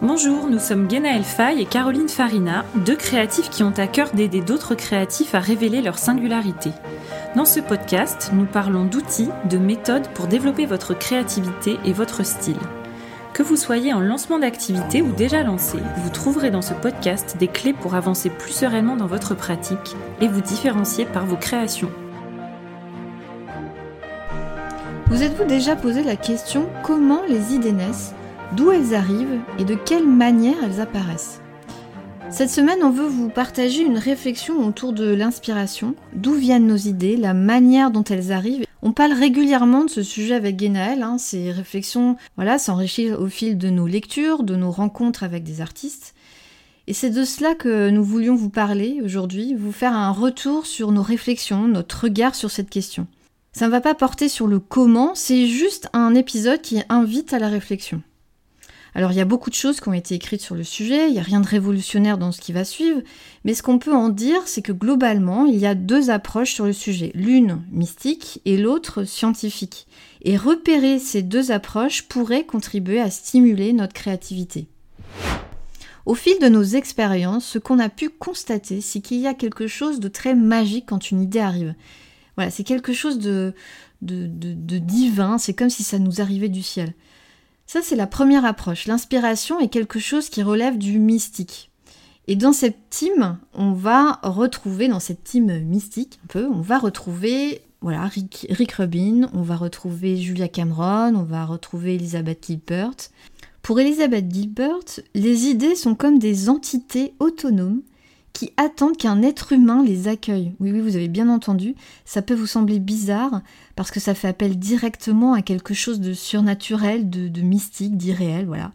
Bonjour, nous sommes Genaël Fay et Caroline Farina, deux créatifs qui ont à cœur d'aider d'autres créatifs à révéler leur singularité. Dans ce podcast, nous parlons d'outils, de méthodes pour développer votre créativité et votre style. Que vous soyez en lancement d'activité ou déjà lancé, vous trouverez dans ce podcast des clés pour avancer plus sereinement dans votre pratique et vous différencier par vos créations. Vous êtes-vous déjà posé la question comment les idées naissent, d'où elles arrivent et de quelle manière elles apparaissent? Cette semaine, on veut vous partager une réflexion autour de l'inspiration, d'où viennent nos idées, la manière dont elles arrivent. On parle régulièrement de ce sujet avec Guénaël, hein, ces réflexions voilà, s'enrichissent au fil de nos lectures, de nos rencontres avec des artistes. Et c'est de cela que nous voulions vous parler aujourd'hui, vous faire un retour sur nos réflexions, notre regard sur cette question. Ça ne va pas porter sur le comment, c'est juste un épisode qui invite à la réflexion. Alors il y a beaucoup de choses qui ont été écrites sur le sujet, il n'y a rien de révolutionnaire dans ce qui va suivre, mais ce qu'on peut en dire, c'est que globalement, il y a deux approches sur le sujet, l'une mystique et l'autre scientifique. Et repérer ces deux approches pourrait contribuer à stimuler notre créativité. Au fil de nos expériences, ce qu'on a pu constater, c'est qu'il y a quelque chose de très magique quand une idée arrive. Voilà, c'est quelque chose de, de, de, divin, c'est comme si ça nous arrivait du ciel. Ça, c'est la première approche. L'inspiration est quelque chose qui relève du mystique. Et dans cette team, on va retrouver, dans cette team mystique, un peu, on va retrouver voilà, Rick, Rubin, on va retrouver Julia Cameron, on va retrouver Elizabeth Gilbert. Pour Elizabeth Gilbert, les idées sont comme des entités autonomes qui attendent qu'un être humain les accueille. Oui, oui, vous avez bien entendu, ça peut vous sembler bizarre parce que ça fait appel directement à quelque chose de surnaturel, de, mystique, d'irréel, voilà.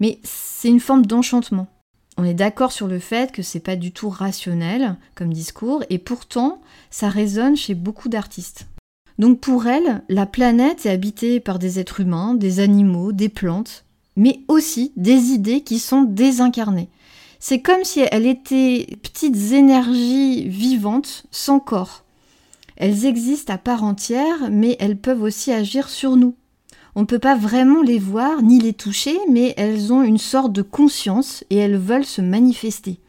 Mais c'est une forme d'enchantement. On est d'accord sur le fait que c'est pas du tout rationnel comme discours, et pourtant ça résonne chez beaucoup d'artistes. Donc pour elle, la planète est habitée par des êtres humains, des animaux, des plantes, mais aussi des idées qui sont désincarnées. C'est comme si elles étaient petites énergies vivantes sans corps. Elles existent à part entière, mais elles peuvent aussi agir sur nous. On ne peut pas vraiment les voir ni les toucher, mais elles ont une sorte de conscience et elles veulent se manifester.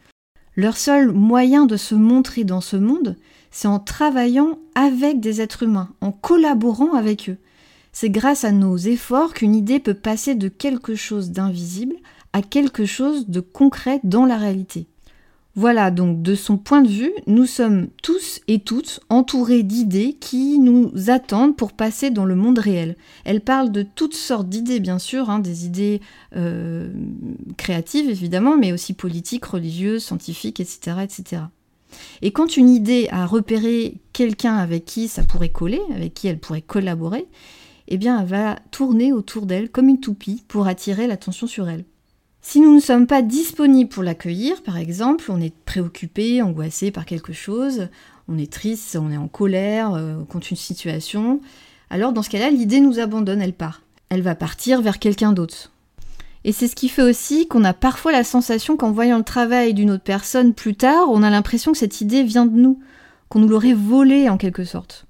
Leur seul moyen de se montrer dans ce monde, c'est en travaillant avec des êtres humains, en collaborant avec eux. C'est grâce à nos efforts qu'une idée peut passer de quelque chose d'invisible à quelque chose de concret dans la réalité. Voilà, donc de son point de vue, nous sommes tous et toutes entourés d'idées qui nous attendent pour passer dans le monde réel. Elle parle de toutes sortes d'idées, bien sûr, hein, des idées euh, créatives évidemment, mais aussi politiques, religieuses, scientifiques, etc., etc. Et quand une idée a repéré quelqu'un avec qui ça pourrait coller, avec qui elle pourrait collaborer, eh bien elle va tourner autour d'elle comme une toupie pour attirer l'attention sur elle. Si nous ne sommes pas disponibles pour l'accueillir, par exemple, on est préoccupé, angoissé par quelque chose, on est triste, on est en colère euh, contre une situation, alors dans ce cas-là, l'idée nous abandonne, elle part. Elle va partir vers quelqu'un d'autre. Et c'est ce qui fait aussi qu'on a parfois la sensation qu'en voyant le travail d'une autre personne plus tard, on a l'impression que cette idée vient de nous, qu'on nous l'aurait volée en quelque sorte.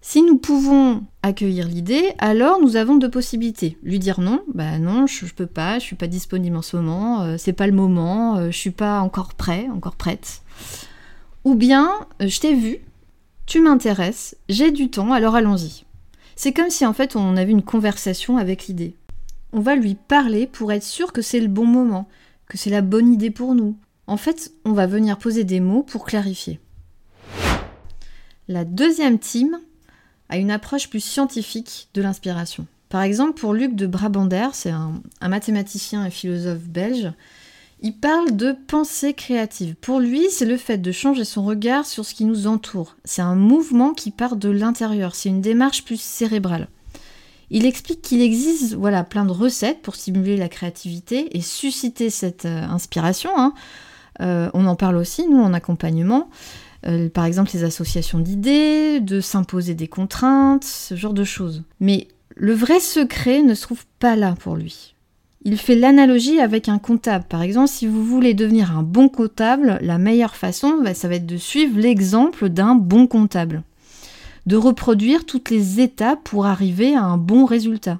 Si nous pouvons accueillir l'idée, alors nous avons deux possibilités. Lui dire non, bah non, je, ne peux pas, je suis pas disponible en ce moment, euh, c'est pas le moment, euh, je suis pas encore prêt, encore prête. Ou bien, euh, je t'ai vu, tu m'intéresses, j'ai du temps, alors allons-y. C'est comme si en fait on avait une conversation avec l'idée. On va lui parler pour être sûr que c'est le bon moment, que c'est la bonne idée pour nous. En fait, on va venir poser des mots pour clarifier. La deuxième team, à une approche plus scientifique de l'inspiration. Par exemple, pour Luc de Brabander, c'est un, mathématicien et philosophe belge, il parle de pensée créative. Pour lui, c'est le fait de changer son regard sur ce qui nous entoure. C'est un mouvement qui part de l'intérieur, c'est une démarche plus cérébrale. Il explique qu'il existe voilà, plein de recettes pour stimuler la créativité et susciter cette euh, inspiration. Hein. Euh, on en parle aussi, nous, en accompagnement. Euh, par exemple les associations d'idées, de s'imposer des contraintes, ce genre de choses. Mais le vrai secret ne se trouve pas là pour lui. Il fait l'analogie avec un comptable. Par exemple, si vous voulez devenir un bon comptable, la meilleure façon, bah, ça va être de suivre l'exemple d'un bon comptable. De reproduire toutes les étapes pour arriver à un bon résultat.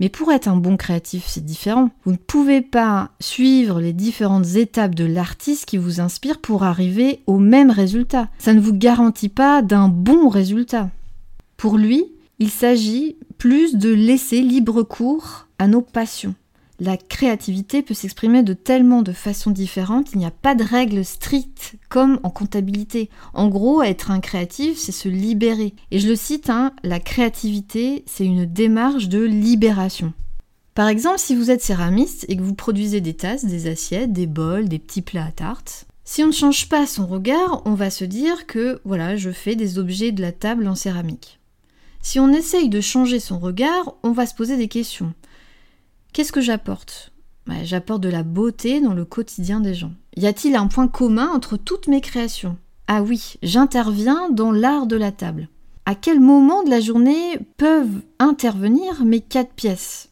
Mais pour être un bon créatif, c'est différent. Vous ne pouvez pas suivre les différentes étapes de l'artiste qui vous inspire pour arriver au même résultat. Ça ne vous garantit pas d'un bon résultat. Pour lui, il s'agit plus de laisser libre cours à nos passions. La créativité peut s'exprimer de tellement de façons différentes, il n'y a pas de règles strictes comme en comptabilité. En gros, être un créatif, c'est se libérer. Et je le cite, hein, la créativité, c'est une démarche de libération. Par exemple, si vous êtes céramiste et que vous produisez des tasses, des assiettes, des bols, des petits plats à tarte, si on ne change pas son regard, on va se dire que voilà, je fais des objets de la table en céramique. Si on essaye de changer son regard, on va se poser des questions. Qu'est-ce que j'apporte bah, J'apporte de la beauté dans le quotidien des gens. Y a-t-il un point commun entre toutes mes créations Ah oui, j'interviens dans l'art de la table. À quel moment de la journée peuvent intervenir mes quatre pièces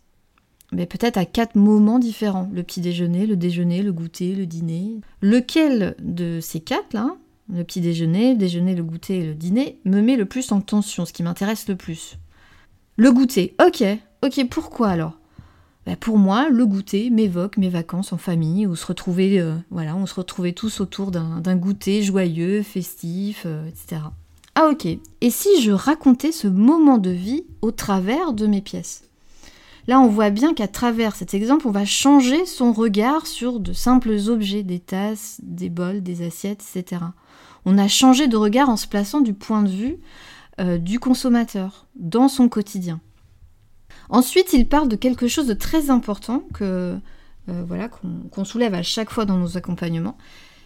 mais peut-être à quatre moments différents. Le petit déjeuner, le déjeuner, le goûter, le dîner. Lequel de ces quatre-là, le petit déjeuner, le déjeuner, le goûter et le dîner, me met le plus en tension, ce qui m'intéresse le plus? Le goûter, ok, ok, pourquoi alors? Bah, pour moi, le goûter m'évoque mes vacances en famille, où se retrouver, euh, voilà, on se retrouvait tous autour d'un goûter joyeux, festif, euh, etc. Ah ok, et si je racontais ce moment de vie au travers de mes pièces? Là, on voit bien qu'à travers cet exemple, on va changer son regard sur de simples objets, des tasses, des bols, des assiettes, etc. On a changé de regard en se plaçant du point de vue euh, du consommateur dans son quotidien. Ensuite, il parle de quelque chose de très important que euh, voilà qu'on soulève à chaque fois dans nos accompagnements,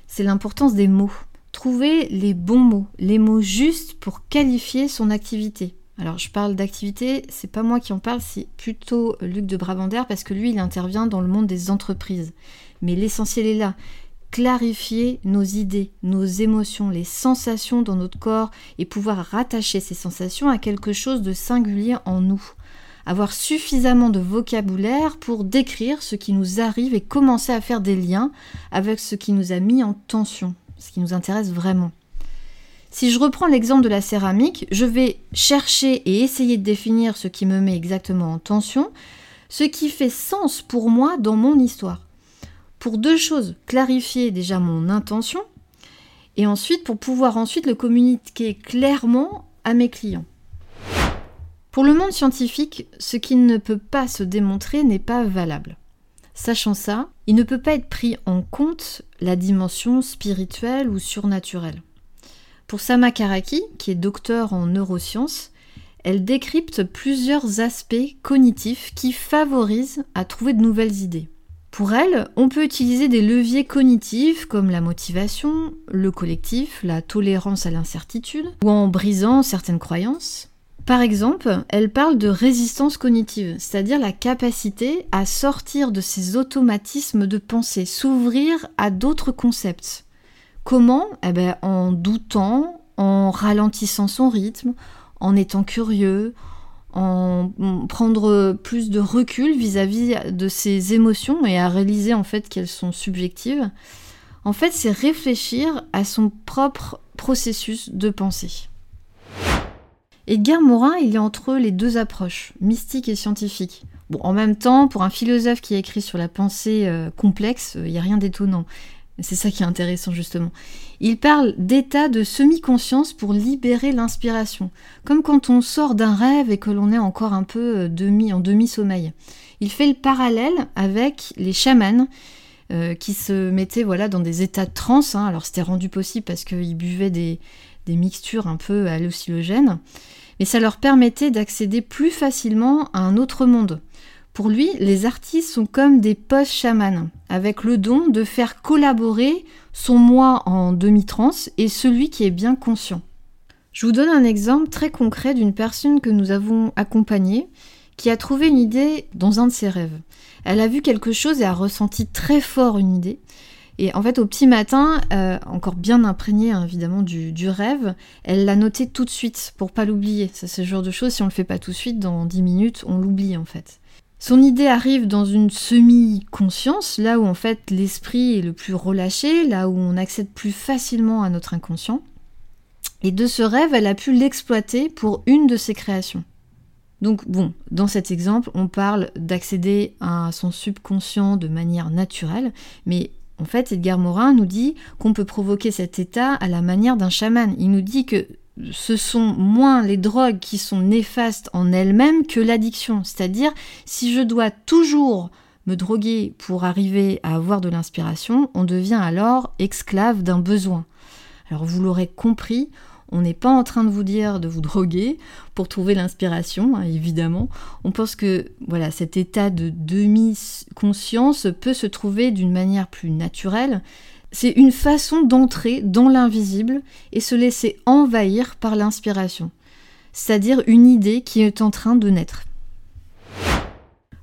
c'est l'importance des mots. Trouver les bons mots, les mots justes pour qualifier son activité. Alors je parle d'activité, c'est pas moi qui en parle, c'est plutôt Luc de Brabander parce que lui il intervient dans le monde des entreprises. Mais l'essentiel est là. Clarifier nos idées, nos émotions, les sensations dans notre corps et pouvoir rattacher ces sensations à quelque chose de singulier en nous avoir suffisamment de vocabulaire pour décrire ce qui nous arrive et commencer à faire des liens avec ce qui nous a mis en tension, ce qui nous intéresse vraiment. Si je reprends l'exemple de la céramique, je vais chercher et essayer de définir ce qui me met exactement en tension, ce qui fait sens pour moi dans mon histoire. Pour deux choses, clarifier déjà mon intention et ensuite pour pouvoir ensuite le communiquer clairement à mes clients. Pour le monde scientifique, ce qui ne peut pas se démontrer n'est pas valable. Sachant ça, il ne peut pas être pris en compte la dimension spirituelle ou surnaturelle. Pour Sama Karaki, qui est docteur en neurosciences, elle décrypte plusieurs aspects cognitifs qui favorisent à trouver de nouvelles idées. Pour elle, on peut utiliser des leviers cognitifs comme la motivation, le collectif, la tolérance à l'incertitude, ou en brisant certaines croyances, par exemple, elle parle de résistance cognitive, c'est-à-dire la capacité à sortir de ses automatismes de pensée, s'ouvrir à d'autres concepts. Comment? Eh ben, En doutant, en ralentissant son rythme, en étant curieux, en prendre plus de recul vis-à-vis -vis de ses émotions et à réaliser en fait qu'elles sont subjectives. En fait, c'est réfléchir à son propre processus de pensée. Edgar Morin, il est entre les deux approches, mystique et scientifique. En même temps, pour un philosophe qui a écrit sur la pensée euh, complexe, il n'y a rien d'étonnant. C'est ça qui est intéressant justement. Il parle d'état de semi-conscience pour libérer l'inspiration, comme quand on sort d'un rêve et que l'on est encore un peu euh, demi, en demi-sommeil. Il fait le parallèle avec les chamans euh, qui se mettaient voilà dans des états de transe. Hein. Alors c'était rendu possible parce qu'ils buvaient des, des mixtures un peu hallucinogènes mais ça leur permettait d'accéder plus facilement à un autre monde. Pour lui, les artistes sont comme des post-chamans, avec le don de faire collaborer son moi en demi-transe et celui qui est bien conscient. Je vous donne un exemple très concret d'une personne que nous avons accompagnée qui a trouvé une idée dans un de ses rêves. Elle a vu quelque chose et a ressenti très fort une idée. Et en fait, au petit matin, euh, encore bien imprégnée hein, évidemment du, rêve, elle l'a noté tout de suite pour pas l'oublier. C'est le genre de choses, si on le fait pas tout de suite, dans 10 minutes, on l'oublie en fait. Son idée arrive dans une semi-conscience, là où en fait l'esprit est le plus relâché, là où on accède plus facilement à notre inconscient. Et de ce rêve, elle a pu l'exploiter pour une de ses créations. Donc bon, dans cet exemple, on parle d'accéder à son subconscient de manière naturelle, mais en fait, Edgar Morin nous dit qu'on peut provoquer cet état à la manière d'un chaman. Il nous dit que ce sont moins les drogues qui sont néfastes en elles-mêmes que l'addiction. C'est-à-dire, si je dois toujours me droguer pour arriver à avoir de l'inspiration, on devient alors esclave d'un besoin. Alors vous l'aurez compris, on n'est pas en train de vous dire de vous droguer pour trouver l'inspiration, hein, évidemment. On pense que voilà, cet état de demi-conscience peut se trouver d'une manière plus naturelle. C'est une façon d'entrer dans l'invisible et se laisser envahir par l'inspiration, c'est-à-dire une idée qui est en train de naître.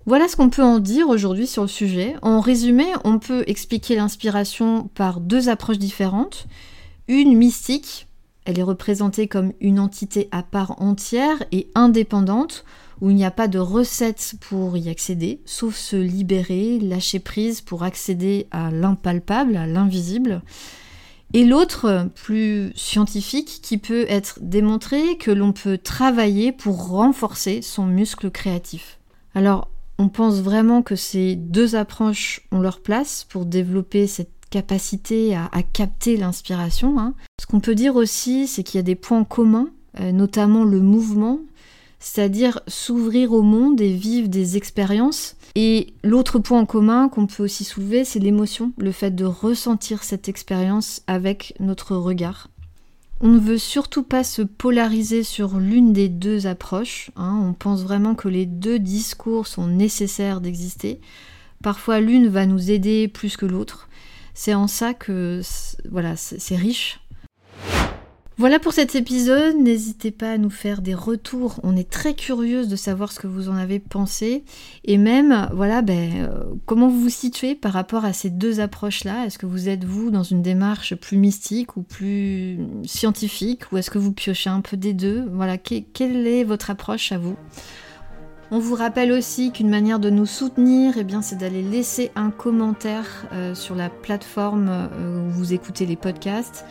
Voilà ce qu'on peut en dire aujourd'hui sur le sujet. En résumé, on peut expliquer l'inspiration par deux approches différentes. Une mystique, elle est représentée comme une entité à part entière et indépendante, où il n'y a pas de recette pour y accéder, sauf se libérer, lâcher prise pour accéder à l'impalpable, à l'invisible. Et l'autre, plus scientifique, qui peut être démontré que l'on peut travailler pour renforcer son muscle créatif. Alors, on pense vraiment que ces deux approches ont leur place pour développer cette capacité à, capter l'inspiration. Hein. Ce qu'on peut dire aussi, c'est qu'il y a des points communs, euh, notamment le mouvement, c'est-à-dire s'ouvrir au monde et vivre des expériences. Et l'autre point en commun qu'on peut aussi soulever, c'est l'émotion, le fait de ressentir cette expérience avec notre regard. On ne veut surtout pas se polariser sur l'une des deux approches. Hein. On pense vraiment que les deux discours sont nécessaires d'exister. Parfois l'une va nous aider plus que l'autre. C'est en ça que voilà, c'est riche. Voilà pour cet épisode, n'hésitez pas à nous faire des retours, on est très curieuse de savoir ce que vous en avez pensé. Et même voilà ben, euh, comment vous vous situez par rapport à ces deux approches-là? Est-ce que vous êtes vous dans une démarche plus mystique ou plus scientifique? Ou est-ce que vous piochez un peu des deux? Voilà, quelle est votre approche à vous? On vous rappelle aussi qu'une manière de nous soutenir, eh c'est d'aller laisser un commentaire euh, sur la plateforme euh, où vous écoutez les podcasts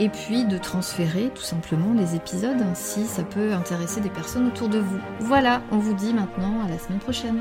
et puis de transférer tout simplement les épisodes si ça peut intéresser des personnes autour de vous. Voilà, on vous dit maintenant à la semaine prochaine.